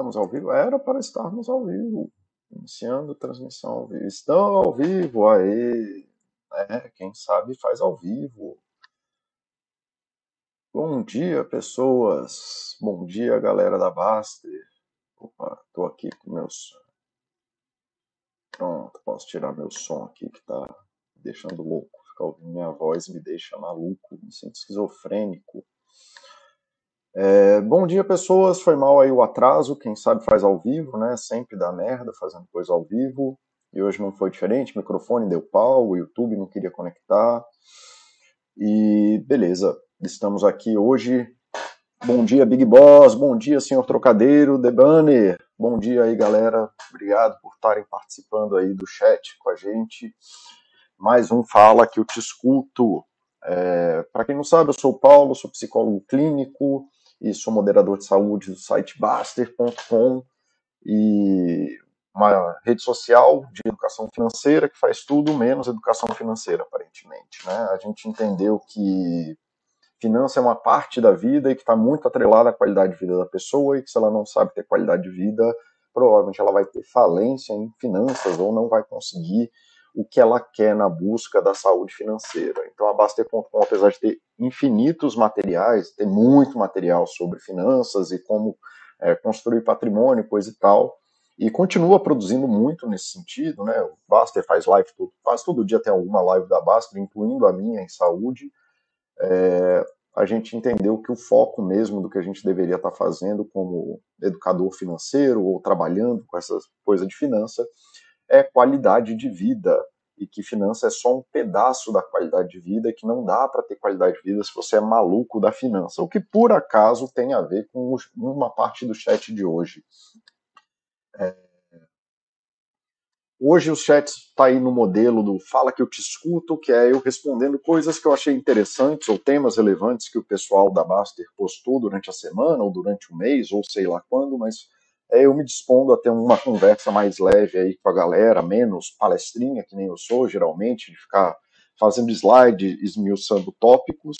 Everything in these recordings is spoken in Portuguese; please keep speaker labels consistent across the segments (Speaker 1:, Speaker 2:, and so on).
Speaker 1: Estamos ao vivo? Era para estarmos ao vivo. Iniciando transmissão ao vivo. Estão ao vivo, aí. É, quem sabe faz ao vivo. Bom dia, pessoas. Bom dia, galera da Baster. Opa, tô aqui com meus. Pronto, posso tirar meu som aqui que tá deixando louco. Ficar ouvindo minha voz me deixa maluco, me sinto esquizofrênico. É, bom dia, pessoas. Foi mal aí o atraso. Quem sabe faz ao vivo, né? Sempre dá merda fazendo coisa ao vivo. E hoje não foi diferente. O microfone deu pau, o YouTube não queria conectar. E beleza, estamos aqui hoje. Bom dia, Big Boss. Bom dia, senhor trocadeiro, The Banner. Bom dia aí, galera. Obrigado por estarem participando aí do chat com a gente. Mais um Fala que eu te escuto. É, Para quem não sabe, eu sou o Paulo, sou psicólogo clínico e sou moderador de saúde do site Baster.com e uma rede social de educação financeira que faz tudo menos educação financeira, aparentemente. Né? A gente entendeu que finança é uma parte da vida e que está muito atrelada à qualidade de vida da pessoa e que se ela não sabe ter qualidade de vida, provavelmente ela vai ter falência em finanças ou não vai conseguir o que ela quer na busca da saúde financeira. Então a Baster.com, apesar de ter infinitos materiais, tem muito material sobre finanças e como é, construir patrimônio, coisa e tal, e continua produzindo muito nesse sentido, né? O Baster faz live todo, quase todo dia tem alguma live da Baster, incluindo a minha em saúde. É, a gente entendeu que o foco mesmo do que a gente deveria estar fazendo como educador financeiro ou trabalhando com essa coisa de finança é qualidade de vida e que finança é só um pedaço da qualidade de vida que não dá para ter qualidade de vida se você é maluco da finança, o que por acaso tem a ver com uma parte do chat de hoje. É... Hoje o chat está aí no modelo do Fala que eu te escuto, que é eu respondendo coisas que eu achei interessantes ou temas relevantes que o pessoal da Baster postou durante a semana ou durante o mês ou sei lá quando, mas eu me dispondo a ter uma conversa mais leve aí com a galera, menos palestrinha, que nem eu sou geralmente, de ficar fazendo slide, esmiuçando tópicos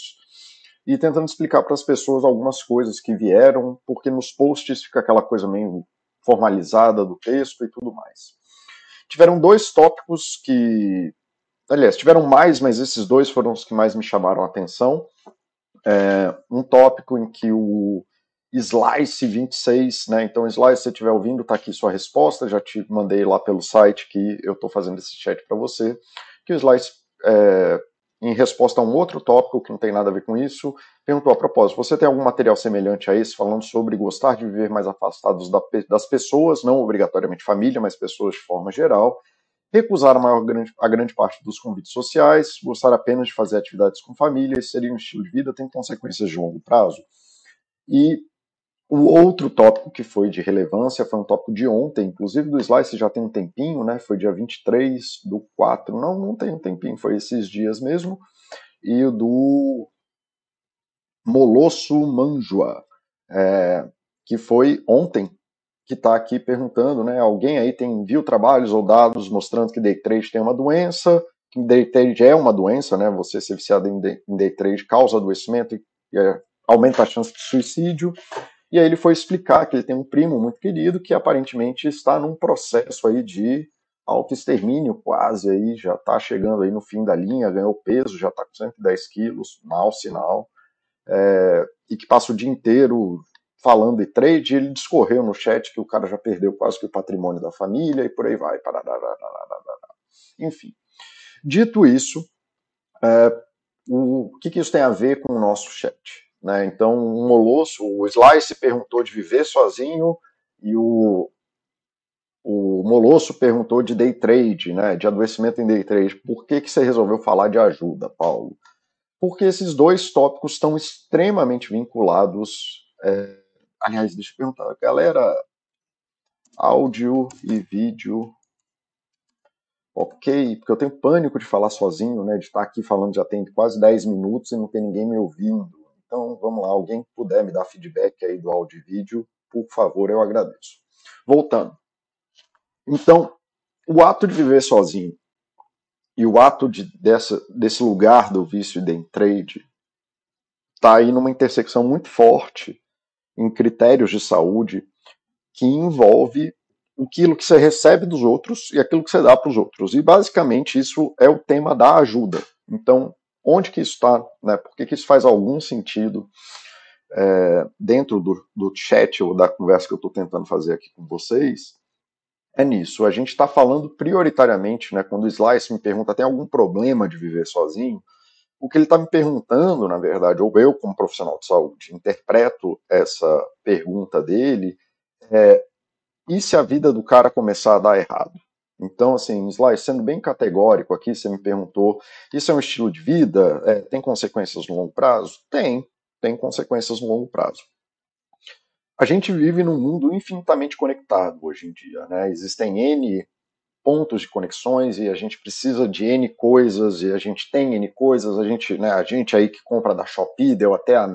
Speaker 1: e tentando explicar para as pessoas algumas coisas que vieram, porque nos posts fica aquela coisa meio formalizada do texto e tudo mais. Tiveram dois tópicos que. Aliás, tiveram mais, mas esses dois foram os que mais me chamaram a atenção. É, um tópico em que o Slice 26, né? Então, Slice, se você estiver ouvindo, tá aqui sua resposta. Já te mandei lá pelo site que eu estou fazendo esse chat para você. Que o Slice, é, em resposta a um outro tópico que não tem nada a ver com isso, perguntou a propósito: você tem algum material semelhante a esse, falando sobre gostar de viver mais afastados da, das pessoas, não obrigatoriamente família, mas pessoas de forma geral? Recusar a, maior, a grande parte dos convites sociais, gostar apenas de fazer atividades com família, seria um estilo de vida, tem consequências de longo prazo. E o outro tópico que foi de relevância foi um tópico de ontem, inclusive do Slice já tem um tempinho, né? Foi dia 23 do 4. Não, não tem um tempinho, foi esses dias mesmo. E o do Molosso Manjua, é, que foi ontem, que está aqui perguntando, né? Alguém aí tem viu trabalhos ou dados mostrando que day trade tem uma doença, que day trade é uma doença, né? Você ser viciado em day, em day trade causa adoecimento e, é, aumenta a chance de suicídio. E aí ele foi explicar que ele tem um primo muito querido que aparentemente está num processo aí de autoextermínio quase aí, já está chegando aí no fim da linha, ganhou peso, já está com 110 quilos, mau sinal, é, e que passa o dia inteiro falando de trade, ele discorreu no chat que o cara já perdeu quase que o patrimônio da família e por aí vai. Enfim, dito isso, é, o que, que isso tem a ver com o nosso chat? Né? Então, um Molosso, o Slice perguntou de viver sozinho e o, o Molosso perguntou de day trade, né? de adoecimento em day trade. Por que, que você resolveu falar de ajuda, Paulo? Porque esses dois tópicos estão extremamente vinculados. É... Aliás, deixa eu perguntar, galera, áudio e vídeo ok, porque eu tenho pânico de falar sozinho, né, de estar aqui falando já tem quase 10 minutos e não ter ninguém me ouvindo. Então, vamos lá, alguém puder me dar feedback aí do áudio e vídeo, por favor, eu agradeço. Voltando. Então, o ato de viver sozinho e o ato de, dessa, desse lugar do vício de trade está aí numa intersecção muito forte em critérios de saúde que envolve aquilo que você recebe dos outros e aquilo que você dá para os outros. E basicamente isso é o tema da ajuda. Então, onde que isso está? Né? Por que, que isso faz algum sentido é, dentro do, do chat ou da conversa que eu estou tentando fazer aqui com vocês? É nisso. A gente está falando prioritariamente, né, quando o Slice me pergunta tem algum problema de viver sozinho, o que ele está me perguntando, na verdade, ou eu, como profissional de saúde, interpreto essa pergunta dele, é, e se a vida do cara começar a dar errado? Então, assim, Sly, sendo bem categórico aqui, você me perguntou, isso é um estilo de vida? É, tem consequências no longo prazo? Tem, tem consequências no longo prazo. A gente vive num mundo infinitamente conectado hoje em dia, né? Existem N pontos de conexões e a gente precisa de N coisas e a gente tem N coisas, a gente, né, a gente aí que compra da Shopee, deu até a,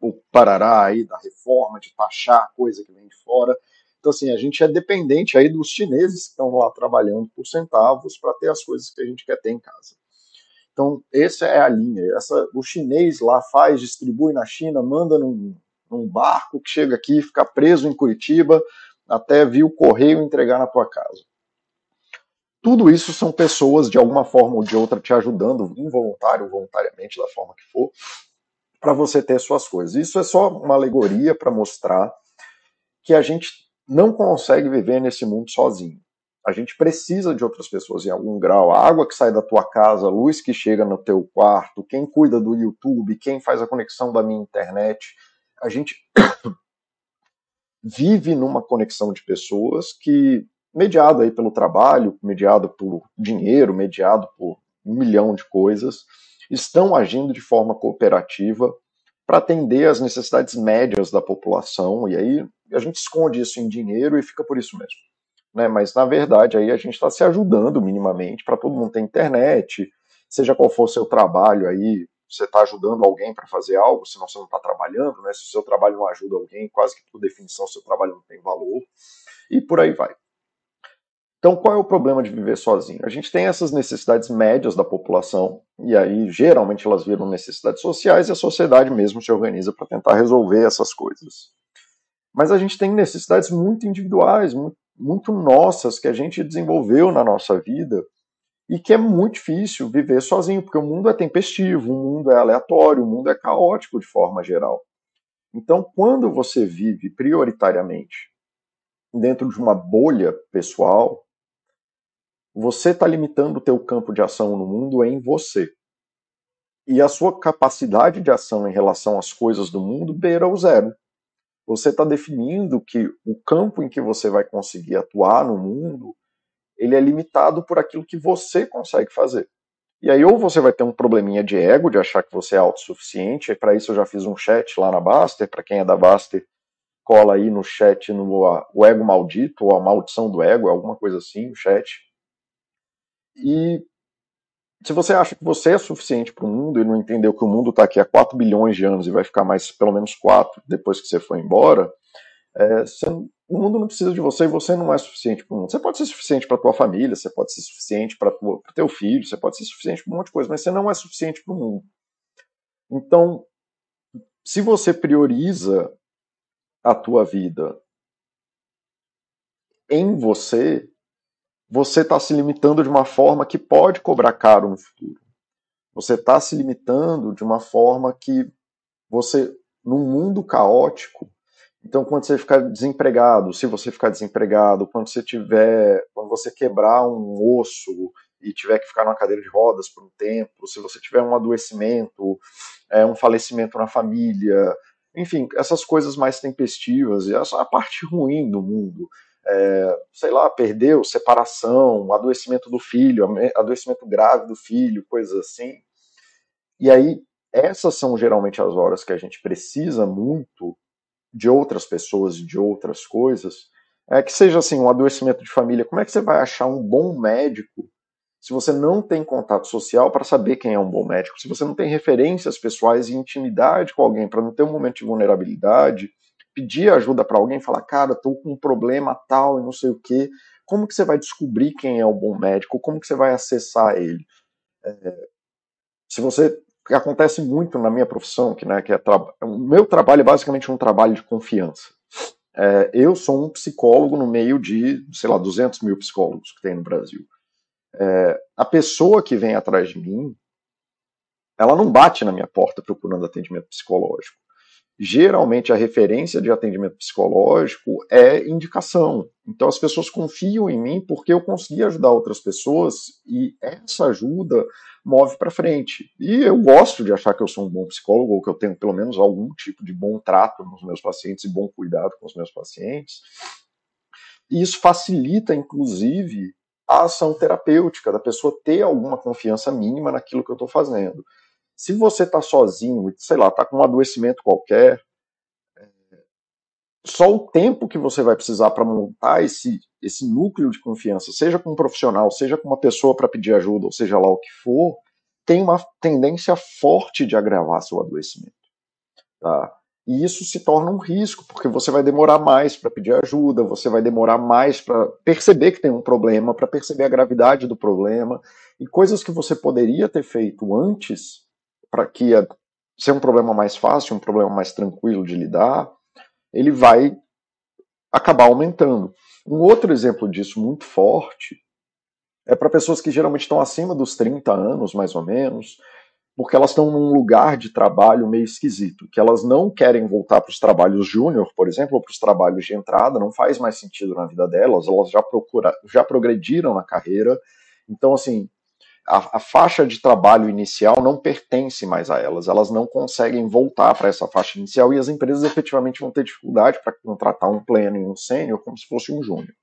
Speaker 1: o parará aí da reforma de taxar coisa que vem de fora. Então, assim, a gente é dependente aí dos chineses que estão lá trabalhando por centavos para ter as coisas que a gente quer ter em casa. Então, essa é a linha. Essa, o chinês lá faz, distribui na China, manda num, num barco que chega aqui, fica preso em Curitiba, até vir o correio entregar na tua casa. Tudo isso são pessoas, de alguma forma ou de outra, te ajudando, involuntário ou voluntariamente, da forma que for, para você ter suas coisas. Isso é só uma alegoria para mostrar que a gente não consegue viver nesse mundo sozinho. A gente precisa de outras pessoas em algum grau. A água que sai da tua casa, a luz que chega no teu quarto, quem cuida do YouTube, quem faz a conexão da minha internet. A gente vive numa conexão de pessoas que mediado aí pelo trabalho, mediado por dinheiro, mediado por um milhão de coisas, estão agindo de forma cooperativa para atender às necessidades médias da população, e aí a gente esconde isso em dinheiro e fica por isso mesmo. Né? Mas, na verdade, aí a gente está se ajudando minimamente para todo mundo ter internet, seja qual for seu trabalho aí, você está ajudando alguém para fazer algo, senão você não está trabalhando, né? se o seu trabalho não ajuda alguém, quase que por definição seu trabalho não tem valor, e por aí vai. Então, qual é o problema de viver sozinho? A gente tem essas necessidades médias da população, e aí geralmente elas viram necessidades sociais, e a sociedade mesmo se organiza para tentar resolver essas coisas. Mas a gente tem necessidades muito individuais, muito, muito nossas, que a gente desenvolveu na nossa vida, e que é muito difícil viver sozinho, porque o mundo é tempestivo, o mundo é aleatório, o mundo é caótico de forma geral. Então, quando você vive prioritariamente dentro de uma bolha pessoal, você está limitando o teu campo de ação no mundo em você. E a sua capacidade de ação em relação às coisas do mundo beira o zero. Você está definindo que o campo em que você vai conseguir atuar no mundo, ele é limitado por aquilo que você consegue fazer. E aí ou você vai ter um probleminha de ego, de achar que você é autossuficiente, para isso eu já fiz um chat lá na Baster, para quem é da Baster, cola aí no chat no o ego maldito, ou a maldição do ego, alguma coisa assim, o chat e se você acha que você é suficiente para o mundo e não entendeu que o mundo está aqui há 4 bilhões de anos e vai ficar mais pelo menos 4 depois que você for embora, é, você, o mundo não precisa de você e você não é suficiente para o mundo. Você pode ser suficiente para tua família, você pode ser suficiente para o teu filho, você pode ser suficiente para um monte de coisa, mas você não é suficiente para o mundo. Então, se você prioriza a tua vida em você, você está se limitando de uma forma que pode cobrar caro no futuro. Você está se limitando de uma forma que você, num mundo caótico, então quando você ficar desempregado, se você ficar desempregado, quando você tiver, quando você quebrar um osso e tiver que ficar numa cadeira de rodas por um tempo, se você tiver um adoecimento, é, um falecimento na família, enfim, essas coisas mais tempestivas, essa é a parte ruim do mundo é, sei lá, perdeu, separação, adoecimento do filho, adoecimento grave do filho, coisas assim. E aí, essas são geralmente as horas que a gente precisa muito de outras pessoas e de outras coisas. É que seja assim, um adoecimento de família, como é que você vai achar um bom médico se você não tem contato social para saber quem é um bom médico, se você não tem referências pessoais e intimidade com alguém para não ter um momento de vulnerabilidade, pedir ajuda para alguém, falar, cara, estou com um problema tal e não sei o que, como que você vai descobrir quem é o bom médico? Como que você vai acessar ele? É, se você acontece muito na minha profissão, que, né, que é o meu trabalho é basicamente um trabalho de confiança. é, eu sou um psicólogo no meio de, sei lá, 200 mil psicólogos que tem no Brasil. É, a pessoa que vem atrás de mim, ela não bate na minha porta procurando atendimento psicológico geralmente a referência de atendimento psicológico é indicação. Então as pessoas confiam em mim porque eu consegui ajudar outras pessoas e essa ajuda move para frente. E eu gosto de achar que eu sou um bom psicólogo ou que eu tenho pelo menos algum tipo de bom trato nos meus pacientes e bom cuidado com os meus pacientes. E isso facilita, inclusive, a ação terapêutica, da pessoa ter alguma confiança mínima naquilo que eu estou fazendo. Se você está sozinho, sei lá, está com um adoecimento qualquer, é, só o tempo que você vai precisar para montar esse, esse núcleo de confiança, seja com um profissional, seja com uma pessoa para pedir ajuda, ou seja lá o que for, tem uma tendência forte de agravar seu adoecimento. Tá? E isso se torna um risco, porque você vai demorar mais para pedir ajuda, você vai demorar mais para perceber que tem um problema, para perceber a gravidade do problema, e coisas que você poderia ter feito antes para que a, ser um problema mais fácil, um problema mais tranquilo de lidar, ele vai acabar aumentando. Um outro exemplo disso muito forte é para pessoas que geralmente estão acima dos 30 anos, mais ou menos, porque elas estão num lugar de trabalho meio esquisito, que elas não querem voltar para os trabalhos júnior, por exemplo, ou para os trabalhos de entrada, não faz mais sentido na vida delas, elas já procura, já progrediram na carreira. Então, assim, a, a, faixa de trabalho inicial não pertence mais a elas, elas não conseguem voltar para essa faixa inicial e as empresas efetivamente vão ter dificuldade para contratar um pleno e um sênior como se fosse um júnior.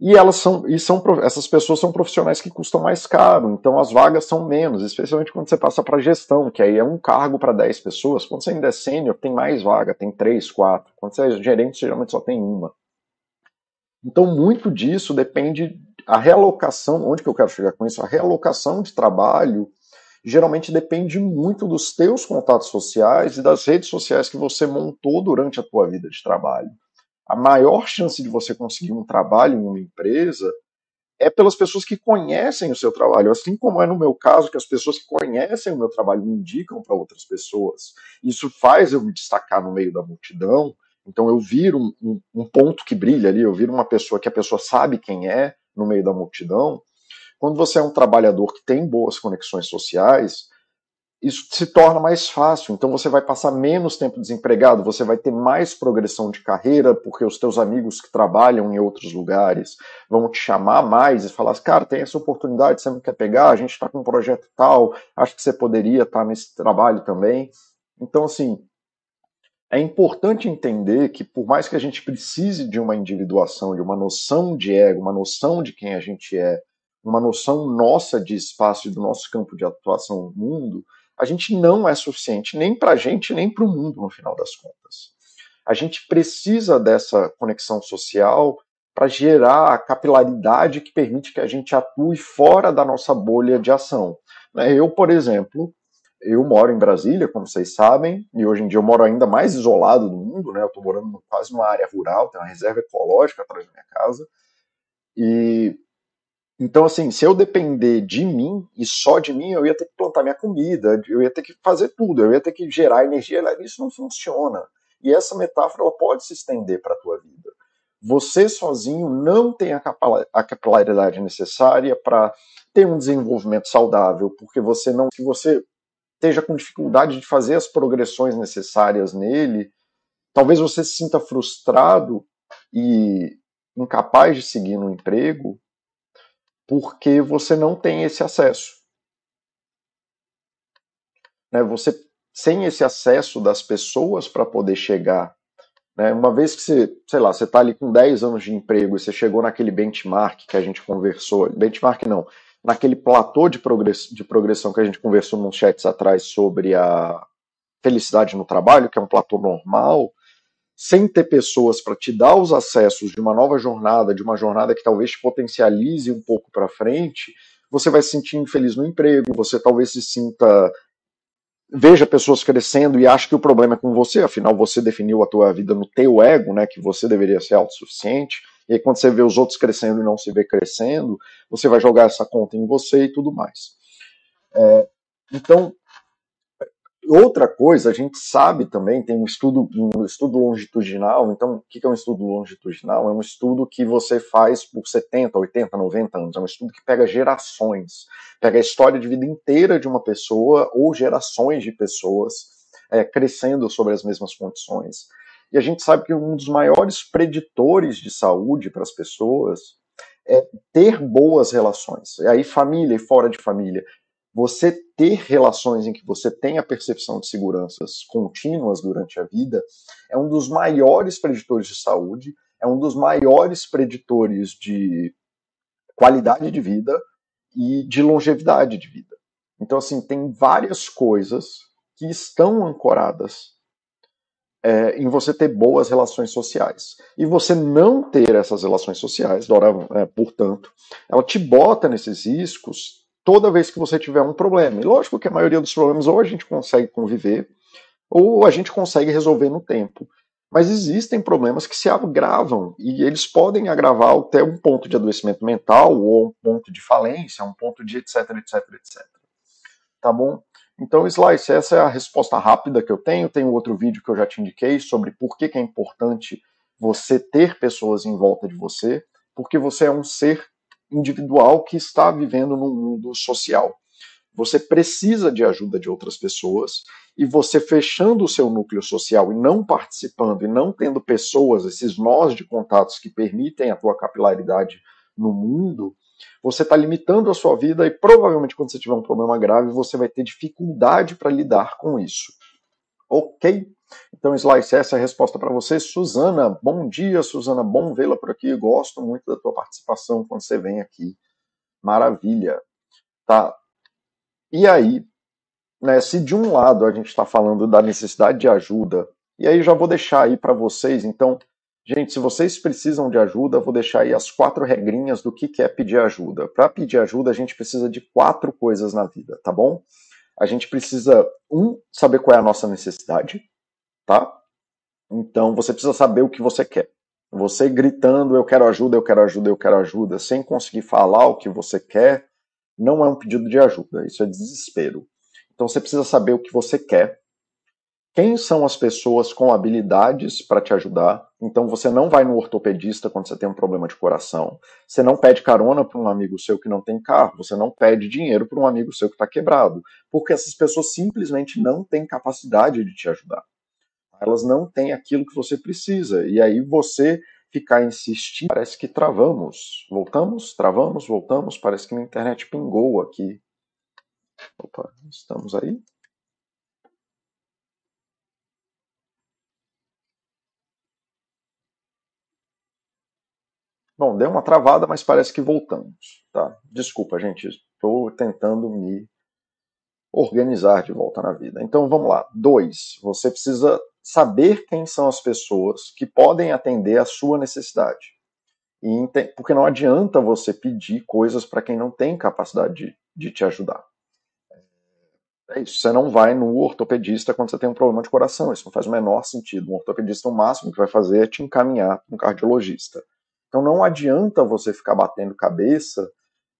Speaker 1: E elas são, e são essas pessoas são profissionais que custam mais caro, então as vagas são menos, especialmente quando você passa para gestão, que aí é um cargo para 10 pessoas. Quando você ainda é sênior, tem mais vaga, tem 3, 4. Quando você é gerente, geralmente só tem uma. Então, muito disso depende a realocação, onde que eu quero chegar com isso? A realocação de trabalho geralmente depende muito dos teus contatos sociais e das redes sociais que você montou durante a tua vida de trabalho. A maior chance de você conseguir um trabalho em uma empresa é pelas pessoas que conhecem o seu trabalho, assim como é no meu caso, que as pessoas que conhecem o meu trabalho me indicam para outras pessoas. Isso faz eu me destacar no meio da multidão, então eu viro um, um, um ponto que brilha ali, eu viro uma pessoa que a pessoa sabe quem é, no meio da multidão, quando você é um trabalhador que tem boas conexões sociais, isso se torna mais fácil. Então você vai passar menos tempo desempregado, você vai ter mais progressão de carreira, porque os teus amigos que trabalham em outros lugares vão te chamar mais e falar: cara, tem essa oportunidade, você não quer pegar? A gente está com um projeto tal, acho que você poderia estar tá nesse trabalho também. Então, assim, é importante entender que, por mais que a gente precise de uma individuação, de uma noção de ego, uma noção de quem a gente é, uma noção nossa de espaço e do nosso campo de atuação no mundo, a gente não é suficiente nem para a gente, nem para o mundo, no final das contas. A gente precisa dessa conexão social para gerar a capilaridade que permite que a gente atue fora da nossa bolha de ação. Né, eu, por exemplo, eu moro em Brasília, como vocês sabem, e hoje em dia eu moro ainda mais isolado do mundo, né? Eu estou morando quase numa área rural, tem uma reserva ecológica atrás da minha casa. E então, assim, se eu depender de mim e só de mim, eu ia ter que plantar minha comida, eu ia ter que fazer tudo, eu ia ter que gerar energia. Isso não funciona. E essa metáfora ela pode se estender para a tua vida. Você sozinho não tem a capilaridade necessária para ter um desenvolvimento saudável, porque você não, se você esteja com dificuldade de fazer as progressões necessárias nele, talvez você se sinta frustrado e incapaz de seguir no emprego porque você não tem esse acesso. Né? Você sem esse acesso das pessoas para poder chegar. Né? Uma vez que você, sei lá, você está ali com 10 anos de emprego e você chegou naquele benchmark que a gente conversou, benchmark não, naquele platô de, progress, de progressão que a gente conversou nos chats atrás sobre a felicidade no trabalho, que é um platô normal, sem ter pessoas para te dar os acessos de uma nova jornada, de uma jornada que talvez te potencialize um pouco para frente, você vai se sentir infeliz no emprego, você talvez se sinta veja pessoas crescendo e acha que o problema é com você, afinal você definiu a tua vida no teu ego, né, que você deveria ser autossuficiente. E aí, quando você vê os outros crescendo e não se vê crescendo, você vai jogar essa conta em você e tudo mais. É, então, outra coisa, a gente sabe também, tem um estudo, um estudo longitudinal, então o que é um estudo longitudinal? É um estudo que você faz por 70, 80, 90 anos, é um estudo que pega gerações, pega a história de vida inteira de uma pessoa ou gerações de pessoas é, crescendo sobre as mesmas condições. E a gente sabe que um dos maiores preditores de saúde para as pessoas é ter boas relações. E aí, família e fora de família você ter relações em que você tem a percepção de seguranças contínuas durante a vida é um dos maiores preditores de saúde, é um dos maiores preditores de qualidade de vida e de longevidade de vida. Então, assim, tem várias coisas que estão ancoradas é, em você ter boas relações sociais. E você não ter essas relações sociais, Dora, é, portanto, ela te bota nesses riscos toda vez que você tiver um problema. E lógico que a maioria dos problemas ou a gente consegue conviver, ou a gente consegue resolver no tempo. Mas existem problemas que se agravam e eles podem agravar até um ponto de adoecimento mental ou um ponto de falência, um ponto de etc, etc, etc. Tá bom? Então, Slice, essa é a resposta rápida que eu tenho. Tem outro vídeo que eu já te indiquei sobre por que, que é importante você ter pessoas em volta de você, porque você é um ser individual que está vivendo num mundo social. Você precisa de ajuda de outras pessoas e você fechando o seu núcleo social e não participando e não tendo pessoas, esses nós de contatos que permitem a tua capilaridade no mundo, você está limitando a sua vida e provavelmente quando você tiver um problema grave você vai ter dificuldade para lidar com isso. Ok? Então, Slice, essa é a resposta para você. Suzana, bom dia, Suzana, bom vê-la por aqui. Gosto muito da tua participação quando você vem aqui. Maravilha. Tá. E aí, né, se de um lado a gente está falando da necessidade de ajuda, e aí já vou deixar aí para vocês, então, gente, se vocês precisam de ajuda, vou deixar aí as quatro regrinhas do que é pedir ajuda. Para pedir ajuda, a gente precisa de quatro coisas na vida, tá bom? A gente precisa, um, saber qual é a nossa necessidade tá? Então você precisa saber o que você quer. Você gritando eu quero ajuda, eu quero ajuda, eu quero ajuda, sem conseguir falar o que você quer, não é um pedido de ajuda, isso é desespero. Então você precisa saber o que você quer. Quem são as pessoas com habilidades para te ajudar? Então você não vai no ortopedista quando você tem um problema de coração. Você não pede carona para um amigo seu que não tem carro. Você não pede dinheiro para um amigo seu que está quebrado. Porque essas pessoas simplesmente não têm capacidade de te ajudar elas não têm aquilo que você precisa. E aí você ficar insistindo, parece que travamos. Voltamos, travamos, voltamos, parece que minha internet pingou aqui. Opa, estamos aí? Bom, deu uma travada, mas parece que voltamos. Tá? Desculpa, gente, estou tentando me organizar de volta na vida. Então vamos lá. Dois, você precisa saber quem são as pessoas que podem atender a sua necessidade. E, porque não adianta você pedir coisas para quem não tem capacidade de, de te ajudar. É isso. Você não vai no ortopedista quando você tem um problema de coração. Isso não faz o menor sentido. Um ortopedista, o máximo que vai fazer é te encaminhar para um cardiologista. Então não adianta você ficar batendo cabeça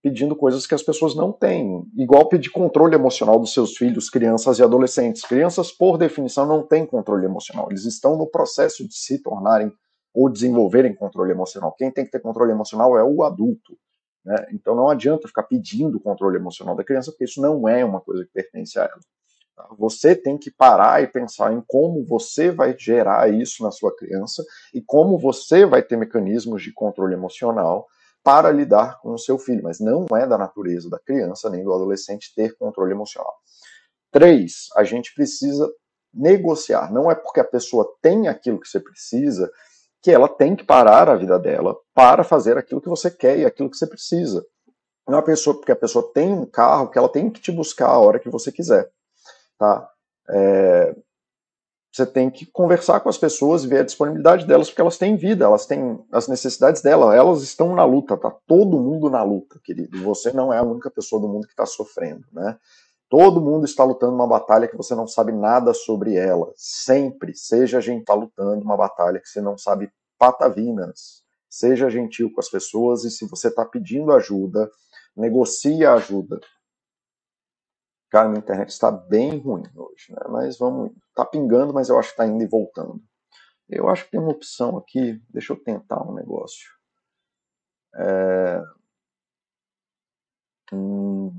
Speaker 1: pedindo coisas que as pessoas não têm. Igual pedir controle emocional dos seus filhos, crianças e adolescentes. Crianças, por definição, não têm controle emocional. Eles estão no processo de se tornarem ou desenvolverem controle emocional. Quem tem que ter controle emocional é o adulto. Né? Então não adianta ficar pedindo controle emocional da criança, porque isso não é uma coisa que pertence a ela. Tá? Você tem que parar e pensar em como você vai gerar isso na sua criança e como você vai ter mecanismos de controle emocional para lidar com o seu filho, mas não é da natureza da criança nem do adolescente ter controle emocional. Três, a gente precisa negociar. Não é porque a pessoa tem aquilo que você precisa que ela tem que parar a vida dela para fazer aquilo que você quer e aquilo que você precisa. Não é pessoa porque a pessoa tem um carro que ela tem que te buscar a hora que você quiser, tá? É, você tem que conversar com as pessoas ver a disponibilidade delas, porque elas têm vida, elas têm as necessidades delas, elas estão na luta, tá todo mundo na luta, querido. Você não é a única pessoa do mundo que está sofrendo, né? Todo mundo está lutando uma batalha que você não sabe nada sobre ela. Sempre, seja a gente está lutando uma batalha que você não sabe patavinas. Seja gentil com as pessoas e se você está pedindo ajuda, negocie a ajuda. Cara, minha internet está bem ruim hoje, né? Mas vamos. Tá pingando, mas eu acho que está indo e voltando. Eu acho que tem uma opção aqui. Deixa eu tentar um negócio. É... Hum...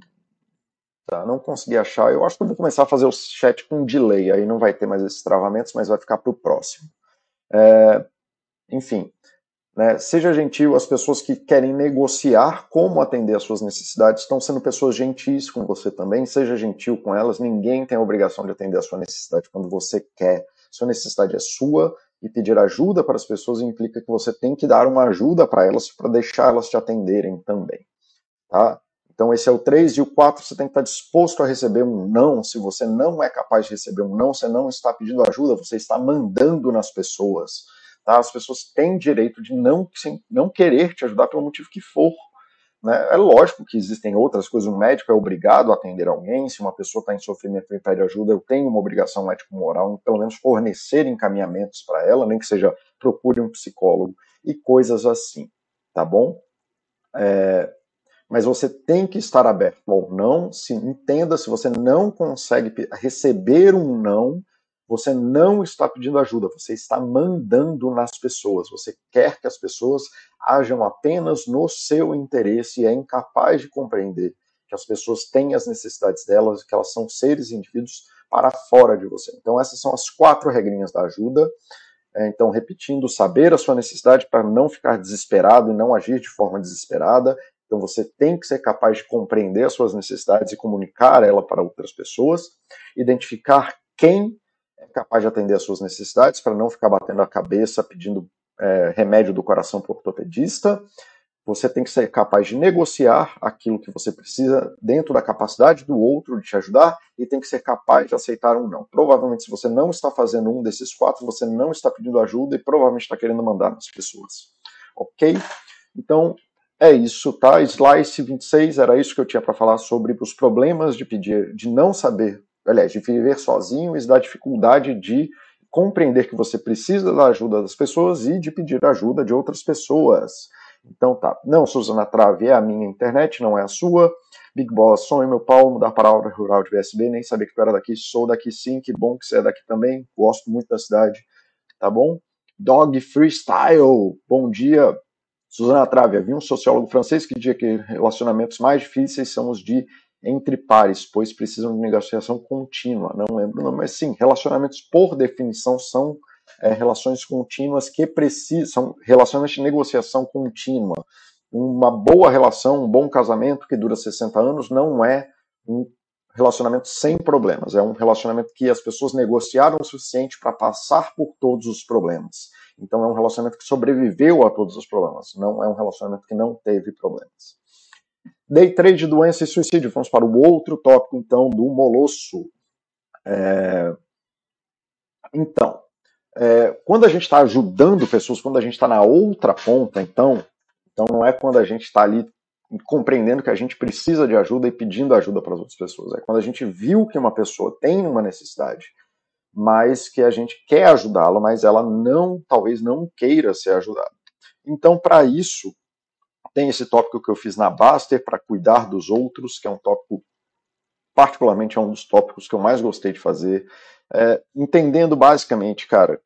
Speaker 1: Tá, não consegui achar. Eu acho que eu vou começar a fazer o chat com delay. Aí não vai ter mais esses travamentos, mas vai ficar para o próximo. É... Enfim, né? Seja gentil, as pessoas que querem negociar como atender às suas necessidades estão sendo pessoas gentis com você também. Seja gentil com elas, ninguém tem a obrigação de atender a sua necessidade quando você quer. Sua necessidade é sua e pedir ajuda para as pessoas implica que você tem que dar uma ajuda para elas para deixar elas te atenderem também. Tá? Então esse é o 3 e o 4, você tem que estar disposto a receber um não. Se você não é capaz de receber um não, você não está pedindo ajuda, você está mandando nas pessoas. Tá? As pessoas têm direito de não, não querer te ajudar pelo motivo que for. Né? É lógico que existem outras coisas. Um médico é obrigado a atender alguém. Se uma pessoa está em sofrimento e pede ajuda, eu tenho uma obrigação ético-moral, pelo menos fornecer encaminhamentos para ela, nem que seja procure um psicólogo e coisas assim. Tá bom? É, mas você tem que estar aberto ao não. Se entenda se você não consegue receber um não, você não está pedindo ajuda, você está mandando nas pessoas. Você quer que as pessoas ajam apenas no seu interesse e é incapaz de compreender que as pessoas têm as necessidades delas, que elas são seres indivíduos para fora de você. Então, essas são as quatro regrinhas da ajuda. É, então, repetindo, saber a sua necessidade para não ficar desesperado e não agir de forma desesperada. Então, você tem que ser capaz de compreender as suas necessidades e comunicar ela para outras pessoas. Identificar quem capaz de atender às suas necessidades para não ficar batendo a cabeça pedindo é, remédio do coração para o ortopedista. Você tem que ser capaz de negociar aquilo que você precisa dentro da capacidade do outro de te ajudar e tem que ser capaz de aceitar um não. Provavelmente, se você não está fazendo um desses quatro, você não está pedindo ajuda e provavelmente está querendo mandar nas pessoas. Ok? Então, é isso, tá? Slice 26 era isso que eu tinha para falar sobre os problemas de pedir, de não saber aliás, de viver sozinho e da dificuldade de compreender que você precisa da ajuda das pessoas e de pedir ajuda de outras pessoas. Então tá, não, Suzana Trave é a minha internet, não é a sua. Big Boss, sonho meu pau, mudar para a aula rural de VSB, nem sabia que tu era daqui, sou daqui sim, que bom que você é daqui também, gosto muito da cidade, tá bom? Dog Freestyle, bom dia. Suzana Trave, havia um sociólogo francês que dizia que relacionamentos mais difíceis são os de entre pares, pois precisam de negociação contínua. Não lembro, não, mas sim, relacionamentos por definição são é, relações contínuas que precisam, relações de negociação contínua. Uma boa relação, um bom casamento que dura 60 anos não é um relacionamento sem problemas, é um relacionamento que as pessoas negociaram o suficiente para passar por todos os problemas. Então é um relacionamento que sobreviveu a todos os problemas, não é um relacionamento que não teve problemas. Day trade, doença e suicídio. Vamos para o outro tópico, então, do Molosso. É... Então, é... quando a gente está ajudando pessoas, quando a gente está na outra ponta, então, então não é quando a gente está ali compreendendo que a gente precisa de ajuda e pedindo ajuda para as outras pessoas. É quando a gente viu que uma pessoa tem uma necessidade, mas que a gente quer ajudá-la, mas ela não, talvez não queira ser ajudada. Então, para isso, tem esse tópico que eu fiz na Baster para cuidar dos outros, que é um tópico, particularmente é um dos tópicos que eu mais gostei de fazer. É, entendendo basicamente, cara,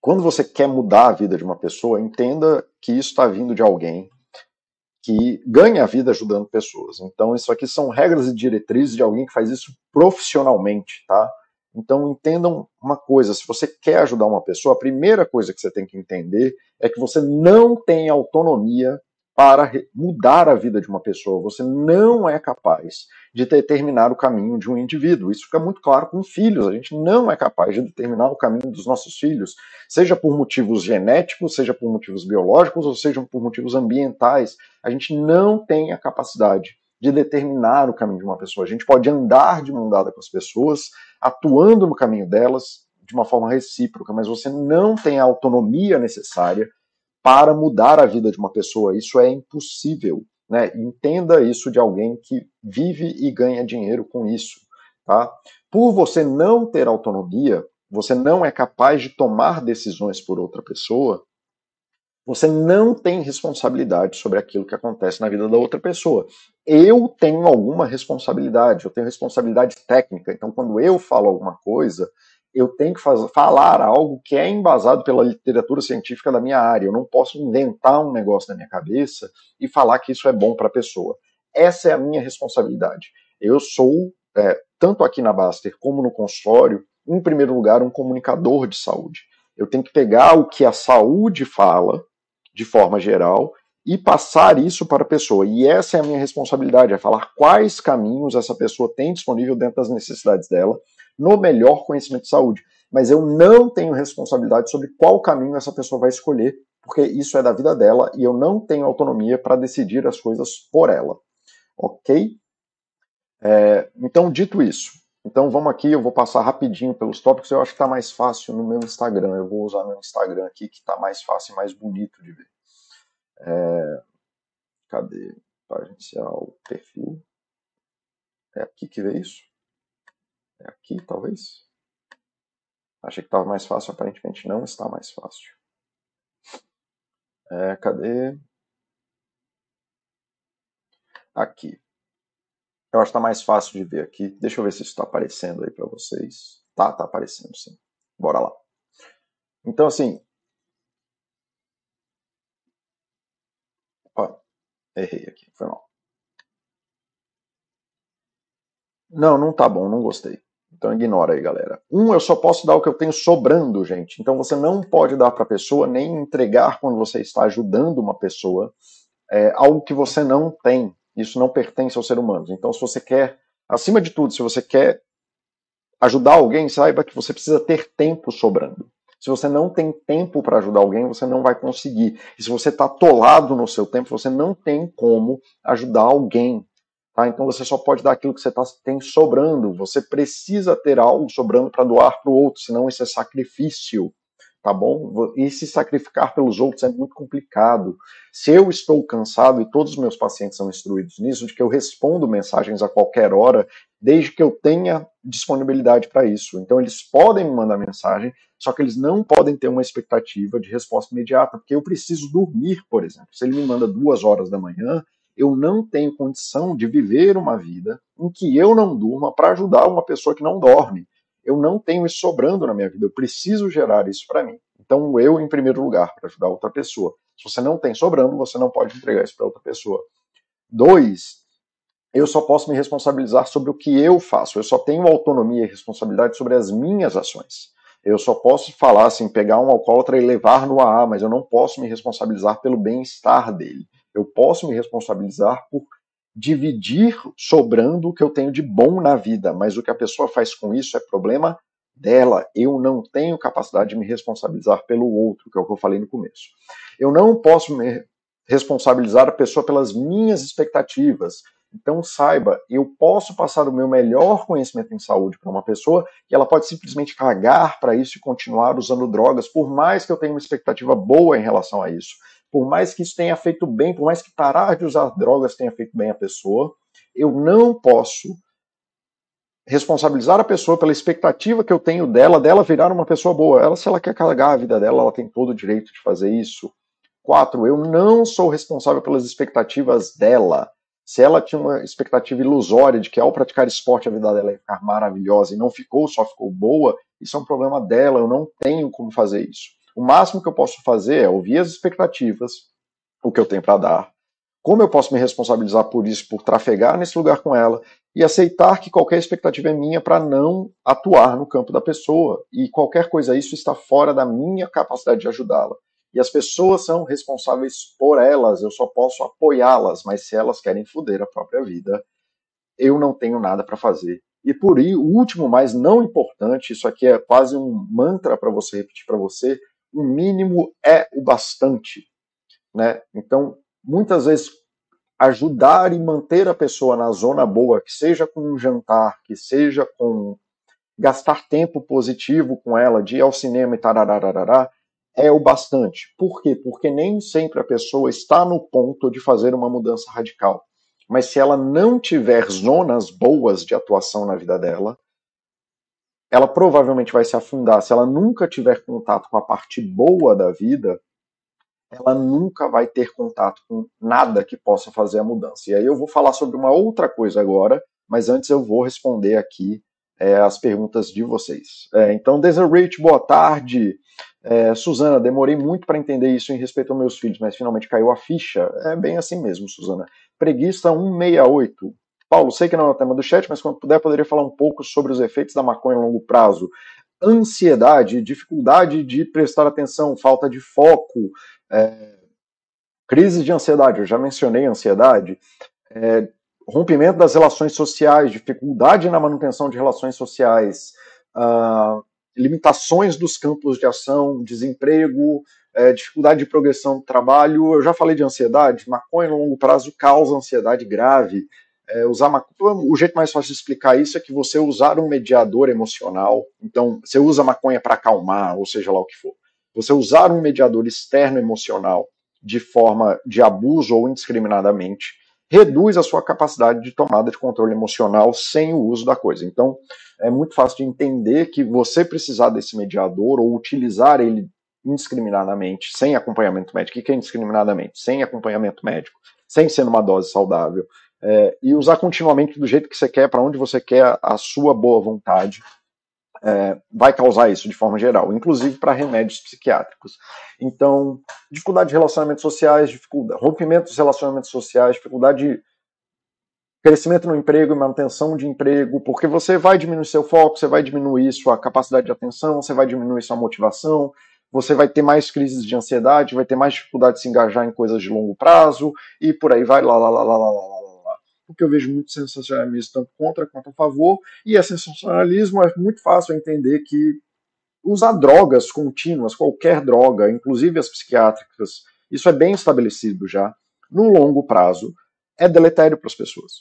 Speaker 1: quando você quer mudar a vida de uma pessoa, entenda que isso está vindo de alguém que ganha a vida ajudando pessoas. Então, isso aqui são regras e diretrizes de alguém que faz isso profissionalmente, tá? Então, entendam uma coisa: se você quer ajudar uma pessoa, a primeira coisa que você tem que entender é que você não tem autonomia para mudar a vida de uma pessoa. Você não é capaz de determinar o caminho de um indivíduo. Isso fica muito claro com filhos. A gente não é capaz de determinar o caminho dos nossos filhos, seja por motivos genéticos, seja por motivos biológicos, ou seja por motivos ambientais. A gente não tem a capacidade de determinar o caminho de uma pessoa. A gente pode andar de mão dada com as pessoas, atuando no caminho delas de uma forma recíproca, mas você não tem a autonomia necessária para mudar a vida de uma pessoa. Isso é impossível. Né? Entenda isso de alguém que vive e ganha dinheiro com isso. Tá? Por você não ter autonomia, você não é capaz de tomar decisões por outra pessoa, Você não tem responsabilidade sobre aquilo que acontece na vida da outra pessoa. Eu tenho alguma responsabilidade, eu tenho responsabilidade técnica. Então, quando eu falo alguma coisa, eu tenho que fazer, falar algo que é embasado pela literatura científica da minha área. Eu não posso inventar um negócio na minha cabeça e falar que isso é bom para a pessoa. Essa é a minha responsabilidade. Eu sou, é, tanto aqui na Baster como no consultório, em primeiro lugar, um comunicador de saúde. Eu tenho que pegar o que a saúde fala, de forma geral, e passar isso para a pessoa. E essa é a minha responsabilidade, é falar quais caminhos essa pessoa tem disponível dentro das necessidades dela, no melhor conhecimento de saúde. Mas eu não tenho responsabilidade sobre qual caminho essa pessoa vai escolher, porque isso é da vida dela e eu não tenho autonomia para decidir as coisas por ela. Ok? É, então, dito isso, então vamos aqui, eu vou passar rapidinho pelos tópicos, eu acho que está mais fácil no meu Instagram. Eu vou usar meu Instagram aqui, que está mais fácil e mais bonito de ver. É, cadê? Página inicial, perfil. É aqui que vê isso? É aqui, talvez? Achei que estava mais fácil, aparentemente não está mais fácil. É, cadê? Aqui. Eu acho que está mais fácil de ver aqui. Deixa eu ver se isso está aparecendo aí para vocês. Tá, tá aparecendo sim. Bora lá. Então, assim. Errei aqui, foi mal. Não, não tá bom, não gostei. Então ignora aí, galera. Um, eu só posso dar o que eu tenho sobrando, gente. Então você não pode dar para a pessoa nem entregar quando você está ajudando uma pessoa é, algo que você não tem. Isso não pertence aos seres humanos. Então, se você quer, acima de tudo, se você quer ajudar alguém, saiba que você precisa ter tempo sobrando. Se você não tem tempo para ajudar alguém, você não vai conseguir. E se você está atolado no seu tempo, você não tem como ajudar alguém. Tá? Então você só pode dar aquilo que você tá, tem sobrando. Você precisa ter algo sobrando para doar para o outro, senão isso é sacrifício tá bom? E se sacrificar pelos outros é muito complicado. Se eu estou cansado, e todos os meus pacientes são instruídos nisso, de que eu respondo mensagens a qualquer hora, desde que eu tenha disponibilidade para isso. Então eles podem me mandar mensagem, só que eles não podem ter uma expectativa de resposta imediata, porque eu preciso dormir, por exemplo. Se ele me manda duas horas da manhã, eu não tenho condição de viver uma vida em que eu não durma para ajudar uma pessoa que não dorme eu não tenho isso sobrando na minha vida, eu preciso gerar isso para mim. Então, eu em primeiro lugar, para ajudar outra pessoa. Se você não tem sobrando, você não pode entregar isso para outra pessoa. Dois, eu só posso me responsabilizar sobre o que eu faço. Eu só tenho autonomia e responsabilidade sobre as minhas ações. Eu só posso falar assim, pegar um alcoólatra e levar no AA, mas eu não posso me responsabilizar pelo bem-estar dele. Eu posso me responsabilizar por dividir sobrando o que eu tenho de bom na vida, mas o que a pessoa faz com isso é problema dela. Eu não tenho capacidade de me responsabilizar pelo outro, que é o que eu falei no começo. Eu não posso me responsabilizar a pessoa pelas minhas expectativas. Então saiba, eu posso passar o meu melhor conhecimento em saúde para uma pessoa e ela pode simplesmente cagar para isso e continuar usando drogas, por mais que eu tenha uma expectativa boa em relação a isso por mais que isso tenha feito bem, por mais que parar de usar drogas tenha feito bem a pessoa, eu não posso responsabilizar a pessoa pela expectativa que eu tenho dela, dela virar uma pessoa boa. Ela, se ela quer carregar a vida dela, ela tem todo o direito de fazer isso. Quatro, eu não sou responsável pelas expectativas dela. Se ela tinha uma expectativa ilusória de que ao praticar esporte a vida dela ia ficar maravilhosa e não ficou, só ficou boa, isso é um problema dela, eu não tenho como fazer isso. O máximo que eu posso fazer é ouvir as expectativas, o que eu tenho para dar, como eu posso me responsabilizar por isso, por trafegar nesse lugar com ela, e aceitar que qualquer expectativa é minha para não atuar no campo da pessoa. E qualquer coisa isso está fora da minha capacidade de ajudá-la. E as pessoas são responsáveis por elas, eu só posso apoiá-las, mas se elas querem foder a própria vida, eu não tenho nada para fazer. E por aí, o último, mas não importante, isso aqui é quase um mantra para você repetir para você, o mínimo é o bastante. Né? Então, muitas vezes, ajudar e manter a pessoa na zona boa, que seja com um jantar, que seja com gastar tempo positivo com ela, de ir ao cinema e tarararará, é o bastante. Por quê? Porque nem sempre a pessoa está no ponto de fazer uma mudança radical. Mas se ela não tiver zonas boas de atuação na vida dela, ela provavelmente vai se afundar. Se ela nunca tiver contato com a parte boa da vida, ela nunca vai ter contato com nada que possa fazer a mudança. E aí eu vou falar sobre uma outra coisa agora, mas antes eu vou responder aqui é, as perguntas de vocês. É, então, Desiree, boa tarde. É, Suzana, demorei muito para entender isso em respeito aos meus filhos, mas finalmente caiu a ficha. É bem assim mesmo, Suzana. Preguiça 168. Paulo, sei que não é o tema do chat, mas quando puder, poderia falar um pouco sobre os efeitos da maconha a longo prazo. Ansiedade, dificuldade de prestar atenção, falta de foco, é, crise de ansiedade, eu já mencionei ansiedade, é, rompimento das relações sociais, dificuldade na manutenção de relações sociais, uh, limitações dos campos de ação, desemprego, é, dificuldade de progressão do trabalho. Eu já falei de ansiedade, maconha no longo prazo causa ansiedade grave. É, usar maconha, o jeito mais fácil de explicar isso é que você usar um mediador emocional, então você usa maconha para acalmar, ou seja lá o que for. Você usar um mediador externo emocional de forma de abuso ou indiscriminadamente reduz a sua capacidade de tomada de controle emocional sem o uso da coisa. Então, é muito fácil de entender que você precisar desse mediador ou utilizar ele indiscriminadamente, sem acompanhamento médico. O que é indiscriminadamente? Sem acompanhamento médico, sem ser numa dose saudável, é, e usar continuamente do jeito que você quer, para onde você quer, a sua boa vontade, é, vai causar isso de forma geral, inclusive para remédios psiquiátricos. Então, dificuldade de relacionamentos sociais, dificuldade, rompimento dos relacionamentos sociais, dificuldade de crescimento no emprego e manutenção de emprego, porque você vai diminuir seu foco, você vai diminuir sua capacidade de atenção, você vai diminuir sua motivação, você vai ter mais crises de ansiedade, vai ter mais dificuldade de se engajar em coisas de longo prazo e por aí vai lá lá lá lá lá lá porque eu vejo muito sensacionalismo tanto contra quanto a favor, e esse sensacionalismo é muito fácil entender que usar drogas contínuas, qualquer droga, inclusive as psiquiátricas, isso é bem estabelecido já, no longo prazo, é deletério para as pessoas.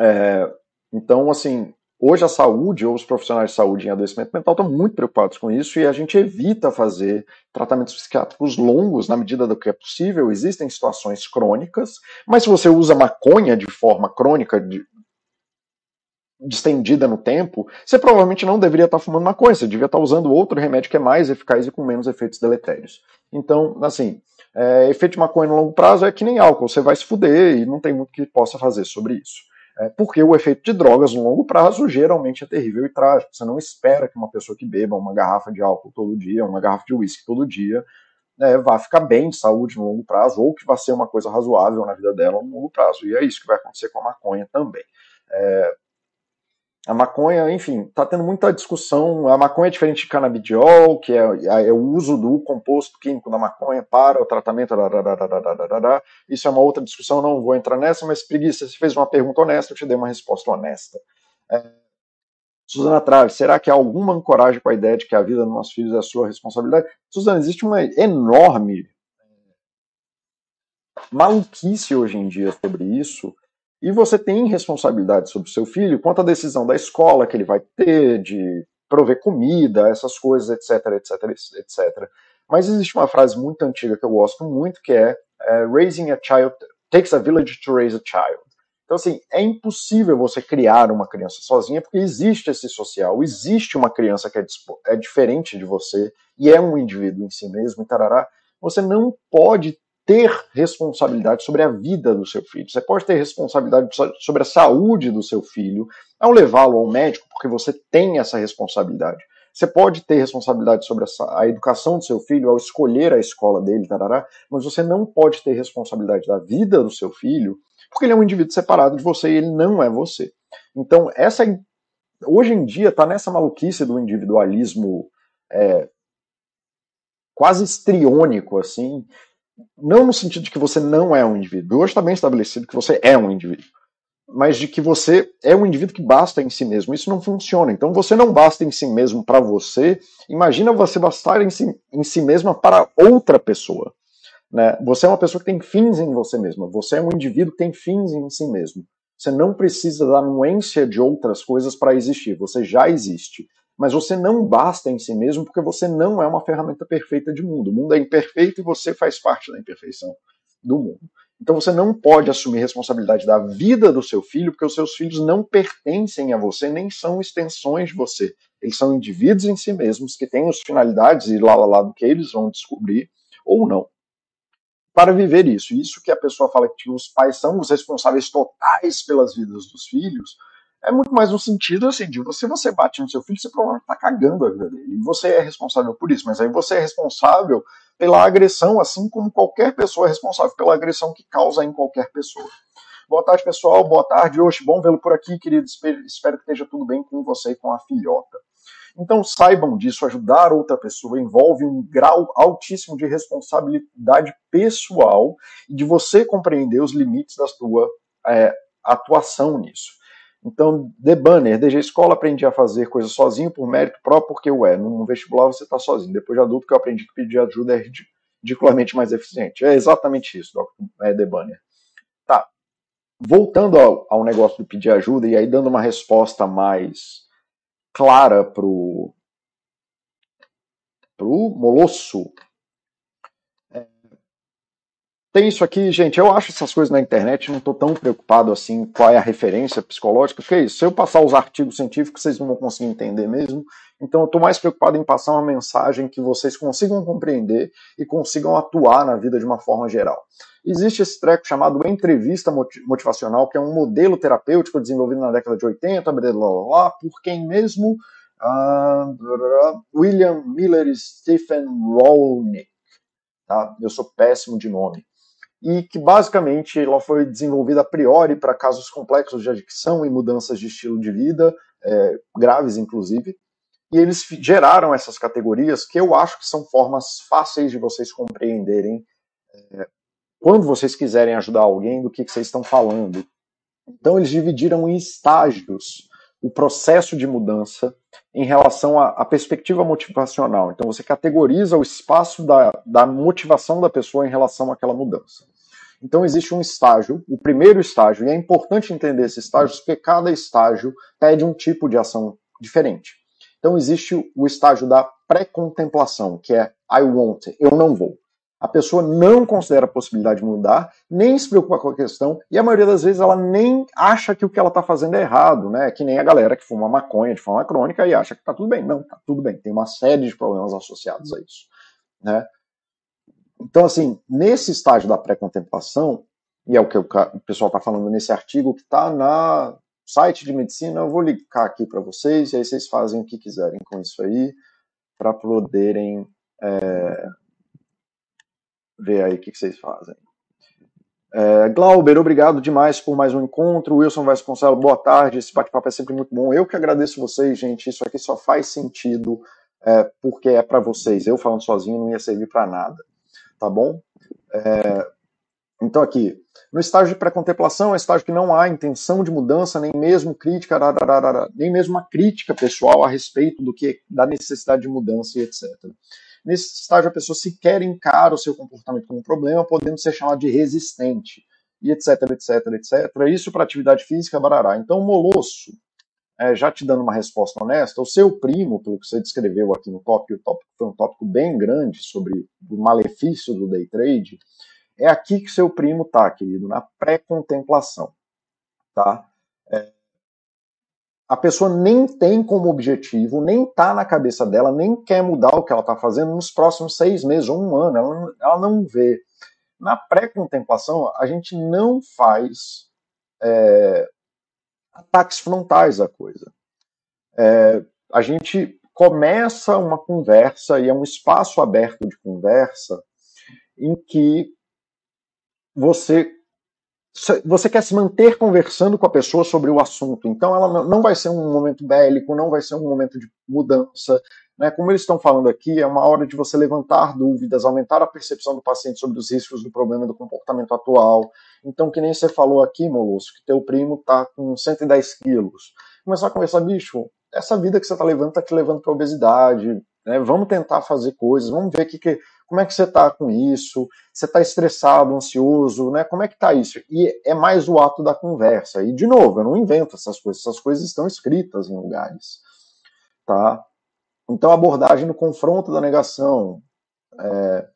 Speaker 1: É, então, assim, Hoje a saúde, ou os profissionais de saúde em adoecimento mental estão muito preocupados com isso e a gente evita fazer tratamentos psiquiátricos longos na medida do que é possível. Existem situações crônicas, mas se você usa maconha de forma crônica, de, distendida no tempo, você provavelmente não deveria estar fumando maconha, você devia estar usando outro remédio que é mais eficaz e com menos efeitos deletérios. Então, assim, é, efeito de maconha no longo prazo é que nem álcool, você vai se fuder e não tem muito que possa fazer sobre isso. É, porque o efeito de drogas no longo prazo geralmente é terrível e trágico. Você não espera que uma pessoa que beba uma garrafa de álcool todo dia, uma garrafa de uísque todo dia, é, vá ficar bem de saúde no longo prazo, ou que vá ser uma coisa razoável na vida dela no longo prazo. E é isso que vai acontecer com a maconha também. É, a maconha, enfim, está tendo muita discussão. A maconha é diferente de canabidiol, que é, é, o uso do composto químico da maconha para o tratamento. Isso é uma outra discussão, não vou entrar nessa, mas preguiça, você fez uma pergunta honesta, eu te dei uma resposta honesta. É, Suzana Trave, será que há alguma ancoragem com a ideia de que a vida dos nossos filhos é a sua responsabilidade? Suzana, existe uma enorme maluquice hoje em dia sobre isso e você tem responsabilidade sobre o seu filho quanto à decisão da escola que ele vai ter, de prover comida, essas coisas, etc, etc, etc. Mas existe uma frase muito antiga que eu gosto muito, que é, é Raising a child takes a village to raise a child. Então, assim, é impossível você criar uma criança sozinha, porque existe esse social, existe uma criança que é, é diferente de você e é um indivíduo em si mesmo, e tarará. Você não pode ter responsabilidade sobre a vida do seu filho. Você pode ter responsabilidade sobre a saúde do seu filho ao levá-lo ao médico, porque você tem essa responsabilidade. Você pode ter responsabilidade sobre a, educação do seu filho ao escolher a escola dele, tarará, mas você não pode ter responsabilidade da vida do seu filho, porque ele é um indivíduo separado de você e ele não é você. Então, essa hoje em dia está nessa maluquice do individualismo é, quase estriônico, assim, não no sentido de que você não é um indivíduo. Hoje está bem estabelecido que você é um indivíduo. Mas de que você é um indivíduo que basta em si mesmo. Isso não funciona. Então você não basta em si mesmo para você. Imagina você bastar em si, em si mesma para outra pessoa. Né? Você é uma pessoa que tem fins em você mesma. Você é um indivíduo que tem fins em si mesmo. Você não precisa da anuência de outras coisas para existir. Você já existe mas você não basta em si mesmo porque você não é uma ferramenta perfeita de mundo. O mundo é imperfeito e você faz parte da imperfeição do mundo. Então você não pode assumir responsabilidade da vida do seu filho porque os seus filhos não pertencem a você, nem são extensões de você. Eles são indivíduos em si mesmos que têm as finalidades e lá lá lá do que eles vão descobrir ou não. para viver isso. Isso que a pessoa fala que os pais são os responsáveis totais pelas vidas dos filhos, é muito mais no sentido assim, de você, você bate no seu filho, você provavelmente está cagando a vida dele. E você é responsável por isso, mas aí você é responsável pela agressão, assim como qualquer pessoa é responsável pela agressão que causa em qualquer pessoa. Boa tarde, pessoal. Boa tarde, hoje. Bom vê-lo por aqui, querido. Espero que esteja tudo bem com você e com a filhota. Então saibam disso, ajudar outra pessoa envolve um grau altíssimo de responsabilidade pessoal e de você compreender os limites da sua é, atuação nisso. Então, The Banner, DG Escola, aprendi a fazer coisas sozinho por mérito próprio, porque, ué, no vestibular você está sozinho. Depois de adulto que eu aprendi que pedir ajuda é ridiculamente mais eficiente. É exatamente isso, é, The Banner. Tá. Voltando ao, ao negócio de pedir ajuda, e aí dando uma resposta mais clara pro, pro Molosso, tem isso aqui, gente. Eu acho essas coisas na internet, não estou tão preocupado assim qual é a referência psicológica, porque é isso. Se eu passar os artigos científicos, vocês não vão conseguir entender mesmo. Então, eu estou mais preocupado em passar uma mensagem que vocês consigam compreender e consigam atuar na vida de uma forma geral. Existe esse treco chamado entrevista motivacional, que é um modelo terapêutico desenvolvido na década de 80, blá, blá, blá, por quem mesmo? Uh, William Miller e Stephen Rollnick. Tá? Eu sou péssimo de nome e que basicamente ela foi desenvolvida a priori para casos complexos de adicção e mudanças de estilo de vida, é, graves inclusive, e eles geraram essas categorias que eu acho que são formas fáceis de vocês compreenderem é, quando vocês quiserem ajudar alguém do que, que vocês estão falando. Então eles dividiram em estágios o processo de mudança em relação à, perspectiva motivacional. Então você categoriza o espaço da, da motivação da pessoa em relação àquela mudança. Então existe um estágio, o primeiro estágio, e é importante entender esse estágio, porque cada estágio pede um tipo de ação diferente. Então existe o estágio da pré-contemplação, que é I want, eu não vou. A pessoa não considera a possibilidade de mudar, nem se preocupa com a questão, e a maioria das vezes ela nem acha que o que ela está fazendo é errado, né? Que nem a galera que fuma maconha de forma crônica e acha que está tudo bem. Não, está tudo bem. Tem uma série de problemas associados a isso, né? Então, assim, nesse estágio da pré-contemplação, e é o que o pessoal está falando nesse artigo que está na site de medicina, eu vou linkar aqui para vocês, e aí vocês fazem o que quiserem com isso aí, para poderem é, ver aí o que, que vocês fazem. É, Glauber, obrigado demais por mais um encontro. Wilson Vasconcelos, boa tarde. Esse bate-papo é sempre muito bom. Eu que agradeço vocês, gente. Isso aqui só faz sentido é, porque é para vocês. Eu falando sozinho não ia servir para nada tá bom? É, então aqui, no estágio de pré-contemplação é estágio que não há intenção de mudança, nem mesmo crítica, nem mesmo uma crítica pessoal a respeito do que da necessidade de mudança e etc. Nesse estágio a pessoa sequer encara o seu comportamento como um problema, podendo ser chamado de resistente, e etc, etc, etc. Isso para atividade física, barará. Então, molosso, é, já te dando uma resposta honesta, o seu primo, pelo que você descreveu aqui no tópico, o tópico foi um tópico bem grande sobre o malefício do day trade, é aqui que seu primo está, querido, na pré-contemplação. Tá? É, a pessoa nem tem como objetivo, nem está na cabeça dela, nem quer mudar o que ela está fazendo nos próximos seis meses ou um ano, ela, ela não vê. Na pré-contemplação, a gente não faz é, ataques frontais à coisa. É, a gente começa uma conversa e é um espaço aberto de conversa em que você você quer se manter conversando com a pessoa sobre o assunto. Então, ela não vai ser um momento bélico, não vai ser um momento de mudança. Né? Como eles estão falando aqui, é uma hora de você levantar dúvidas, aumentar a percepção do paciente sobre os riscos do problema do comportamento atual. Então, que nem você falou aqui, Molusco, que teu primo está com 110 quilos. Começar a conversar, bicho, essa vida que você está levando está te levando para obesidade. Né? Vamos tentar fazer coisas, vamos ver que, que, como é que você está com isso. Você está estressado, ansioso, né? Como é que está isso? E é mais o ato da conversa. E, de novo, eu não invento essas coisas, essas coisas estão escritas em lugares. Tá? Então, abordagem no confronto da negação. É,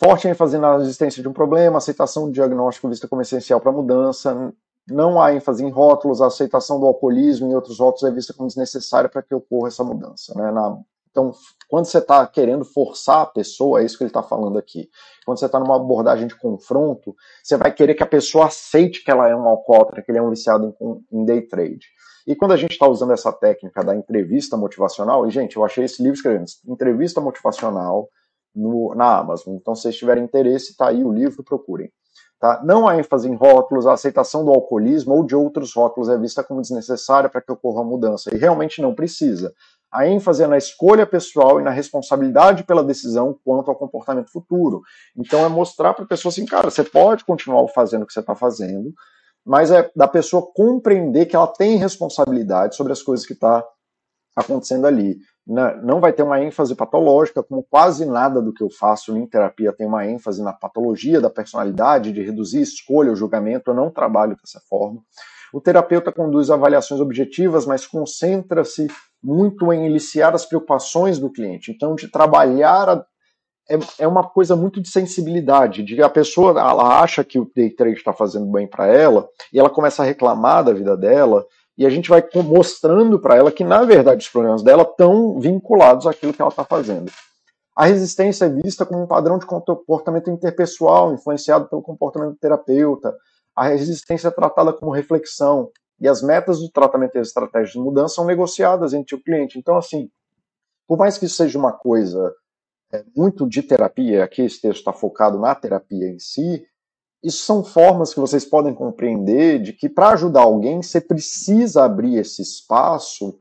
Speaker 1: Forte ênfase na existência de um problema, aceitação do diagnóstico vista como essencial para a mudança, não há ênfase em rótulos, a aceitação do alcoolismo e outros rótulos é vista como desnecessária para que ocorra essa mudança. Né? Na, Então, quando você está querendo forçar a pessoa, é isso que ele está falando aqui. Quando você está numa abordagem de confronto, você vai querer que a pessoa aceite que ela é um alcoólatra, que ele é um viciado em, em day trade. E quando a gente está usando essa técnica da entrevista motivacional, e gente, eu achei esse livro escrevendo entrevista motivacional no, na Amazon. Então, se vocês tiverem interesse, está aí o livro, procurem. Tá? Não há ênfase em rótulos, a aceitação do alcoolismo ou de outros rótulos é vista como desnecessária para que ocorra mudança, e realmente não precisa. A ênfase é na escolha pessoal e na responsabilidade pela decisão quanto ao comportamento futuro. Então é mostrar para a pessoa assim, cara, você pode continuar fazendo o que você está fazendo, mas é da pessoa compreender que ela tem responsabilidade sobre as coisas que está acontecendo ali. Não vai ter uma ênfase patológica, como quase nada do que eu faço em terapia tem uma ênfase na patologia da personalidade, de reduzir escolha, o julgamento. Eu não trabalho dessa forma. O terapeuta conduz avaliações objetivas, mas concentra-se muito em iniciar as preocupações do cliente. Então, de trabalhar a, é, é uma coisa muito de sensibilidade, de a pessoa ela acha que o day trade está fazendo bem para ela e ela começa a reclamar da vida dela e a gente vai mostrando para ela que na verdade os problemas dela estão vinculados àquilo que ela está fazendo. A resistência é vista como um padrão de comportamento interpessoal influenciado pelo comportamento do terapeuta. A resistência é tratada como reflexão e as metas do tratamento e as estratégias de mudança são negociadas entre o cliente. Então, assim, por mais que isso seja uma coisa é, muito de terapia, aqui esse texto está focado na terapia em si, isso são formas que vocês podem compreender de que para ajudar alguém você precisa abrir esse espaço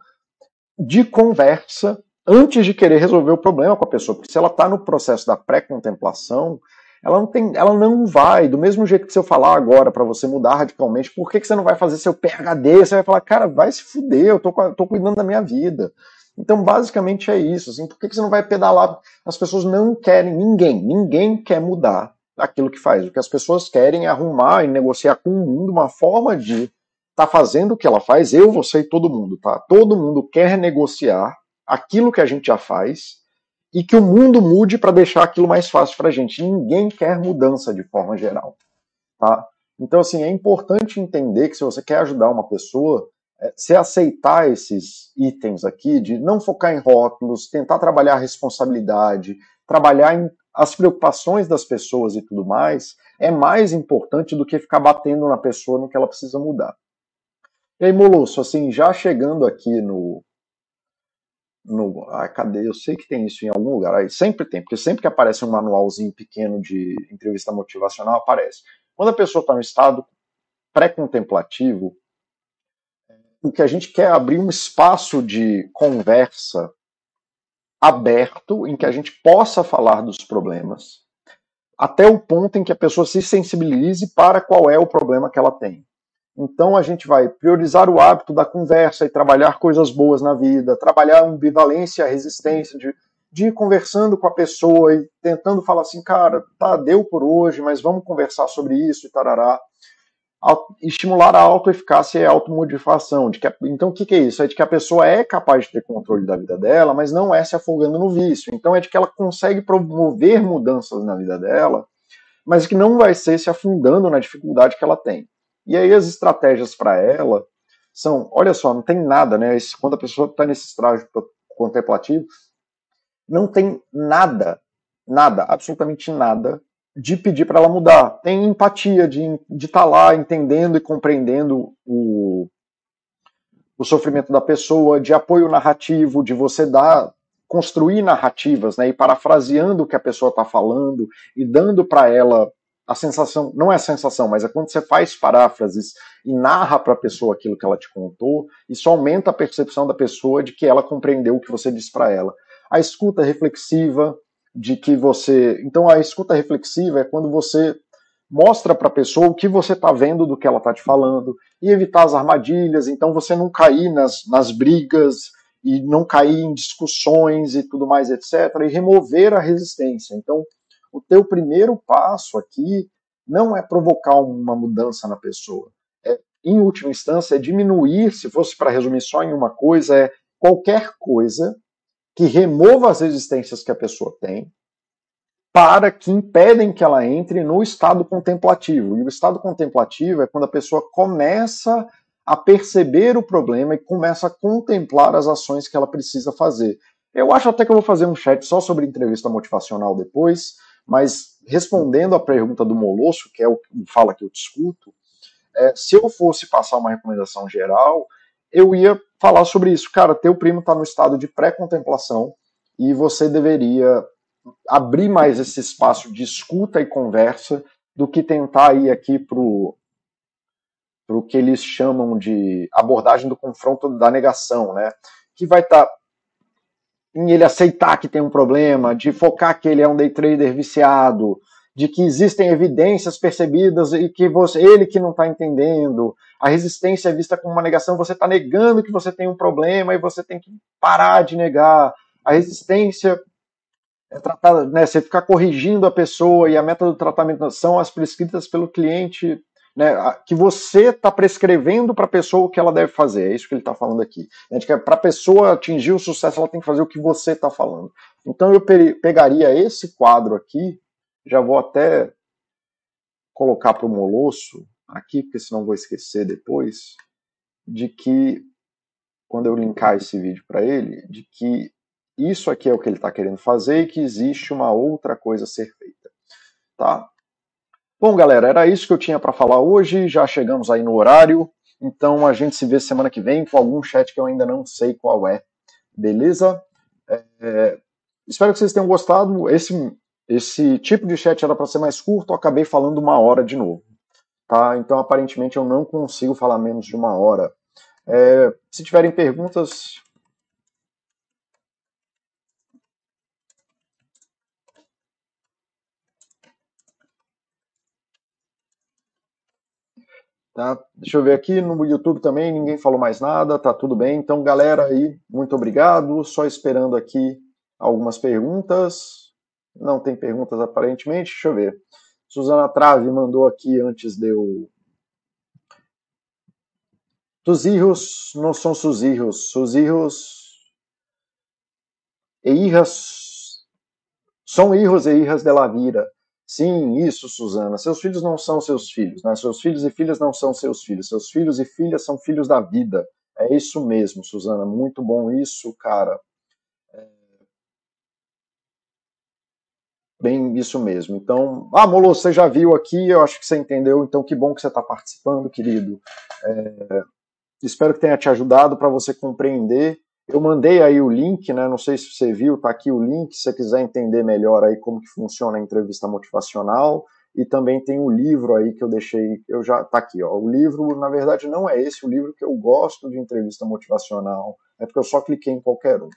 Speaker 1: de conversa antes de querer resolver o problema com a pessoa, porque se ela está no processo da pré-contemplação, ela não tem, ela não vai, do mesmo jeito que se eu falar agora para você mudar radicalmente, por que, que você não vai fazer seu PhD? Você vai falar, cara, vai se fuder, eu tô, tô cuidando da minha vida. Então, basicamente é isso. Assim, por que, que você não vai pedalar? As pessoas não querem, ninguém, ninguém quer mudar aquilo que faz. O que as pessoas querem é arrumar e negociar com o mundo uma forma de estar tá fazendo o que ela faz, eu, você e todo mundo, tá? Todo mundo quer negociar aquilo que a gente já faz e que o mundo mude para deixar aquilo mais fácil para a gente. Ninguém quer mudança de forma geral. Tá? Então, assim, é importante entender que se você quer ajudar uma pessoa, é, se aceitar esses itens aqui, de não focar em rótulos, tentar trabalhar a responsabilidade, trabalhar em as preocupações das pessoas e tudo mais, é mais importante do que ficar batendo na pessoa no que ela precisa mudar. E aí, Molosso, assim, já chegando aqui no, no. Ah, cadê? Eu sei que tem isso em algum lugar. Aí sempre tem, porque sempre que aparece um manualzinho pequeno de entrevista motivacional, aparece. Quando a pessoa está no estado pré-contemplativo, o que a gente quer é abrir um espaço de conversa aberto em que a gente possa falar dos problemas, até o ponto em que a pessoa se sensibilize para qual é o problema que ela tem. Então a gente vai priorizar o hábito da conversa e trabalhar coisas boas na vida, trabalhar a ambivalência, a resistência, de, de ir conversando com a pessoa e tentando falar assim, cara, tá, deu por hoje, mas vamos conversar sobre isso e tarará. Estimular a autoeficácia e a automotivação. De que, então o que, que é isso? É de que a pessoa é capaz de ter controle da vida dela, mas não é se afogando no vício. Então é de que ela consegue promover mudanças na vida dela, mas que não vai ser se afundando na dificuldade que ela tem. E aí as estratégias para ela são, olha só, não tem nada, né? Quando a pessoa está nesse estágio contemplativo, não tem nada, nada, absolutamente nada de pedir para ela mudar. Tem empatia de estar de tá lá entendendo e compreendendo o, o sofrimento da pessoa, de apoio narrativo, de você dar construir narrativas, né, e parafraseando o que a pessoa está falando e dando para ela a sensação, não é a sensação, mas é quando você faz paráfrases e narra para a pessoa aquilo que ela te contou, isso aumenta a percepção da pessoa de que ela compreendeu o que você disse para ela. A escuta reflexiva, de que você. Então, a escuta reflexiva é quando você mostra para a pessoa o que você está vendo do que ela está te falando e evitar as armadilhas, então você não cair nas, nas brigas e não cair em discussões e tudo mais, etc., e remover a resistência. Então, o teu primeiro passo aqui não é provocar uma mudança na pessoa. É, em última instância, é diminuir, se fosse para resumir só em uma coisa, é qualquer coisa que remova as resistências que a pessoa tem para que impedem que ela entre no estado contemplativo. E o estado contemplativo é quando a pessoa começa a perceber o problema e começa a contemplar as ações que ela precisa fazer. Eu acho até que eu vou fazer um chat só sobre entrevista motivacional depois, mas respondendo a pergunta do Molosso, que é o que fala que eu discuto, é, se eu fosse passar uma recomendação geral, eu ia falar sobre isso. Cara, teu primo está no estado de pré-contemplação e você deveria abrir mais esse espaço de escuta e conversa do que tentar ir aqui pro o que eles chamam de abordagem do confronto da negação, né? Que vai estar tá em ele aceitar que tem um problema, de focar que ele é um day trader viciado, de que existem evidências percebidas e que você, ele que não está entendendo, a resistência é vista como uma negação, você está negando que você tem um problema e você tem que parar de negar. A resistência é tratada, né, você ficar corrigindo a pessoa e a meta do tratamento são as prescritas pelo cliente né, que você está prescrevendo para a pessoa o que ela deve fazer. É isso que ele está falando aqui. Para a pessoa atingir o sucesso, ela tem que fazer o que você está falando. Então eu pegaria esse quadro aqui, já vou até colocar para o Molosso aqui, porque senão vou esquecer depois, de que, quando eu linkar esse vídeo para ele, de que isso aqui é o que ele está querendo fazer e que existe uma outra coisa a ser feita. Tá? Bom, galera, era isso que eu tinha para falar hoje. Já chegamos aí no horário. Então a gente se vê semana que vem com algum chat que eu ainda não sei qual é. Beleza? É, espero que vocês tenham gostado. Esse, esse tipo de chat era para ser mais curto, eu acabei falando uma hora de novo. Tá? Então aparentemente eu não consigo falar menos de uma hora. É, se tiverem perguntas, Tá? Deixa eu ver aqui no YouTube também, ninguém falou mais nada, tá tudo bem. Então, galera aí, muito obrigado. Só esperando aqui algumas perguntas. Não tem perguntas aparentemente, deixa eu ver. Suzana Trave mandou aqui antes de eu. Tus hijos não são sus hijos, sus hijos e hijas são hijos e hijas de la vida. Sim, isso, Suzana. Seus filhos não são seus filhos, né? Seus filhos e filhas não são seus filhos. Seus filhos e filhas são filhos da vida. É isso mesmo, Suzana. Muito bom isso, cara. Bem, isso mesmo. Então, ah, Molo, você já viu aqui, eu acho que você entendeu, então que bom que você está participando, querido. É... Espero que tenha te ajudado para você compreender eu mandei aí o link, né? Não sei se você viu, tá aqui o link, se você quiser entender melhor aí como que funciona a entrevista motivacional. E também tem o livro aí que eu deixei, eu já tá aqui, ó. O livro, na verdade, não é esse o livro que eu gosto de entrevista motivacional, é porque eu só cliquei em qualquer um.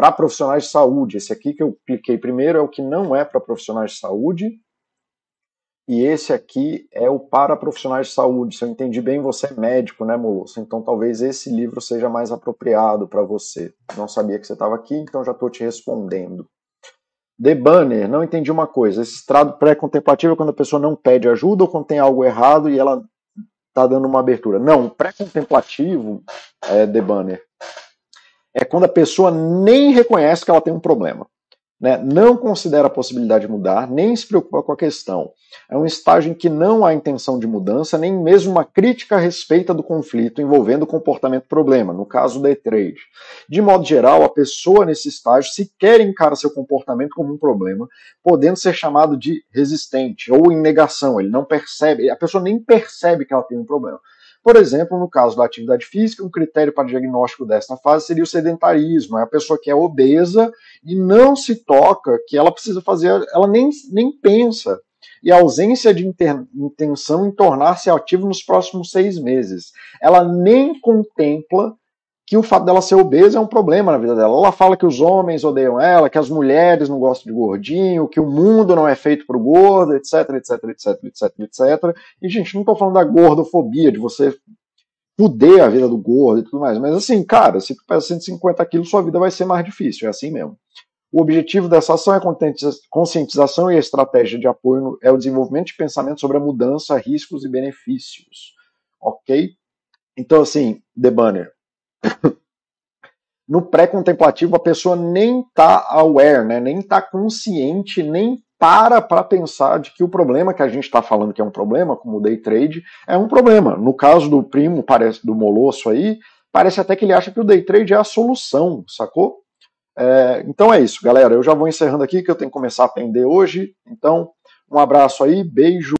Speaker 1: Para profissionais de saúde, esse aqui que eu cliquei primeiro é o que não é para profissionais de saúde, e esse aqui é o para profissionais de saúde. Se eu entendi bem, você é médico, né, moço? Então talvez esse livro seja mais apropriado para você. Não sabia que você estava aqui, então já estou te respondendo. The Banner, não entendi uma coisa. Esse estrado pré-contemplativo é quando a pessoa não pede ajuda ou quando tem algo errado e ela está dando uma abertura. Não, pré-contemplativo, é, The Banner, é quando a pessoa nem reconhece que ela tem um problema né, não considera a possibilidade de mudar, nem se preocupa com a questão. É um estágio em que não há intenção de mudança, nem mesmo uma crítica a respeito do conflito envolvendo o comportamento problema, no caso da E-Trade. De modo geral, a pessoa nesse estágio sequer encara seu comportamento como um problema, podendo ser chamado de resistente ou em negação. Ele não percebe, a pessoa nem percebe que ela tem um problema. Por exemplo, no caso da atividade física, um critério para diagnóstico desta fase seria o sedentarismo. É a pessoa que é obesa e não se toca que ela precisa fazer, ela nem, nem pensa. E a ausência de intenção em tornar-se ativa nos próximos seis meses. Ela nem contempla que o fato dela ser obesa é um problema na vida dela. Ela fala que os homens odeiam ela, que as mulheres não gostam de gordinho, que o mundo não é feito para o gordo, etc, etc, etc, etc, etc. E, gente, não estou falando da gordofobia, de você fuder a vida do gordo e tudo mais. Mas, assim, cara, se tu pesa 150 quilos, sua vida vai ser mais difícil, é assim mesmo. O objetivo dessa ação é conscientização e a estratégia de apoio é o desenvolvimento de pensamento sobre a mudança, riscos e benefícios. Ok? Então, assim, The Banner, no pré-contemplativo, a pessoa nem está aware, né? nem está consciente, nem para para pensar de que o problema que a gente está falando que é um problema, como o day trade, é um problema. No caso do primo, parece do Molosso aí, parece até que ele acha que o day trade é a solução, sacou? É, então é isso, galera. Eu já vou encerrando aqui, que eu tenho que começar a atender hoje. Então, um abraço aí, beijo.